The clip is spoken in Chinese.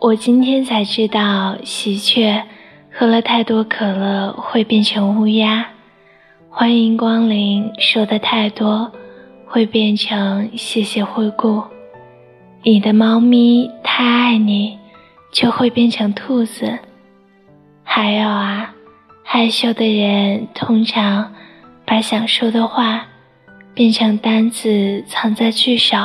我今天才知道喜鹊喝了太多可乐会变成乌鸦，欢迎光临，说的太多会变成谢谢惠顾，你的猫咪太爱你就会变成兔子，还有啊，害羞的人通常把想说的话变成单字藏在句首。